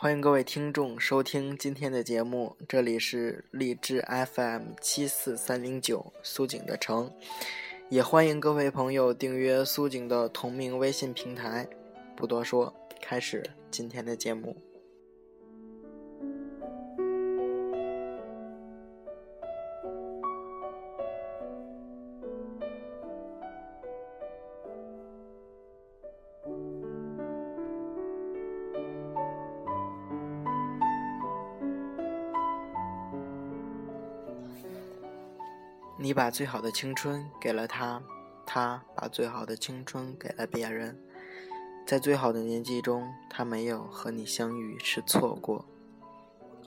欢迎各位听众收听今天的节目，这里是励志 FM 七四三零九苏景的城，也欢迎各位朋友订阅苏景的同名微信平台。不多说，开始今天的节目。你把最好的青春给了他，他把最好的青春给了别人。在最好的年纪中，他没有和你相遇是错过，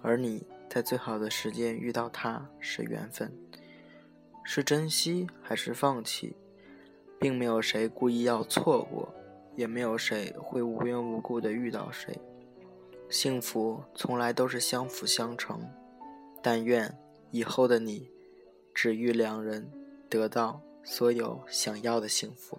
而你在最好的时间遇到他是缘分，是珍惜还是放弃，并没有谁故意要错过，也没有谁会无缘无故的遇到谁。幸福从来都是相辅相成，但愿以后的你。只欲两人得到所有想要的幸福。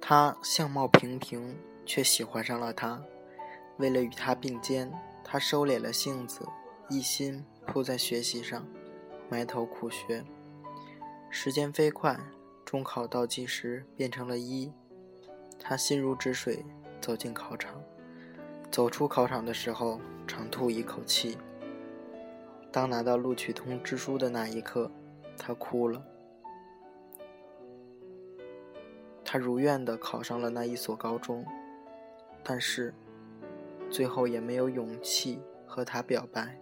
他相貌平平，却喜欢上了他。为了与他并肩，他收敛了性子，一心扑在学习上，埋头苦学。时间飞快。中考倒计时变成了一，他心如止水走进考场，走出考场的时候长吐一口气。当拿到录取通知书的那一刻，他哭了。他如愿的考上了那一所高中，但是最后也没有勇气和他表白。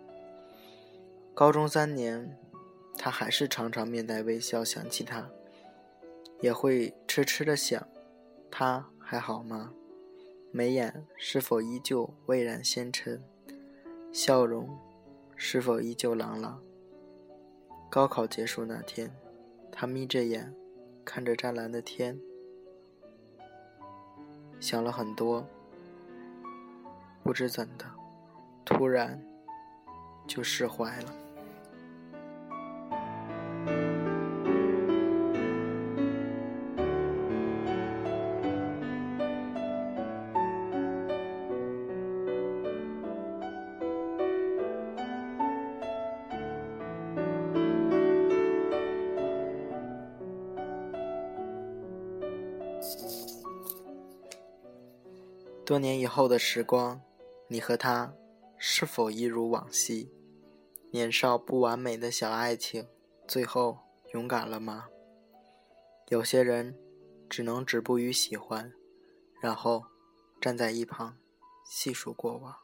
高中三年，他还是常常面带微笑想起他。也会痴痴的想，他还好吗？眉眼是否依旧蔚然纤尘？笑容是否依旧朗朗？高考结束那天，他眯着眼看着湛蓝的天，想了很多。不知怎的，突然就释怀了。多年以后的时光，你和他是否一如往昔？年少不完美的小爱情，最后勇敢了吗？有些人只能止步于喜欢，然后站在一旁细数过往。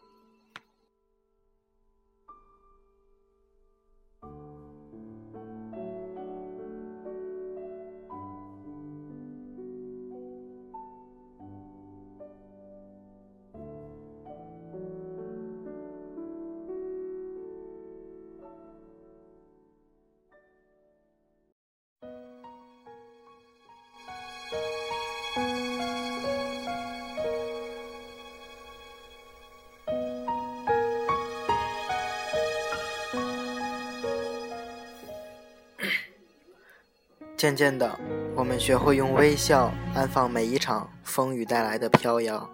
渐渐的，我们学会用微笑安放每一场风雨带来的飘摇，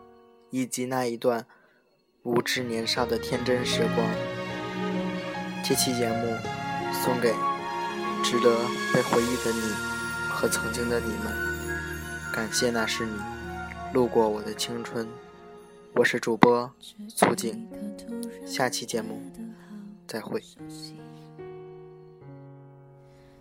以及那一段无知年少的天真时光。这期节目送给值得被回忆的你和曾经的你们，感谢那是你路过我的青春。我是主播苏静，下期节目再会。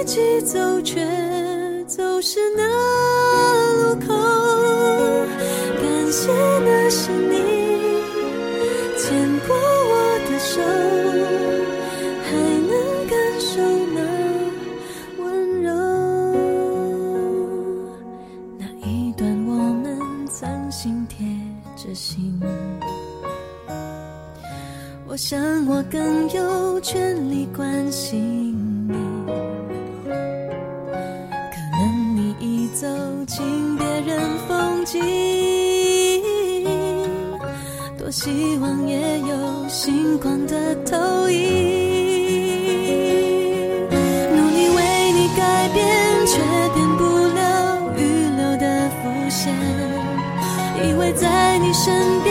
一起走，却走失那路口。感谢那是你牵过我的手，还能感受那温柔。那一段我们曾心贴着心。我想我更有权利关心进别人风景，多希望也有星光的投影。努力为你改变，却变不了预留的伏线。以为在你身边，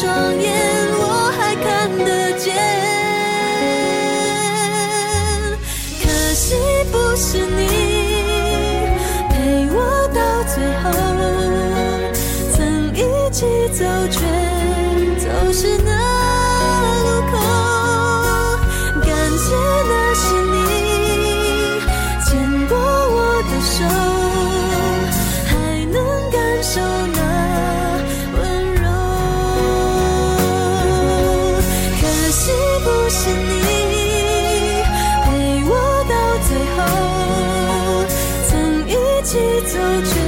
双眼，是你陪我到最后，曾一起走，却。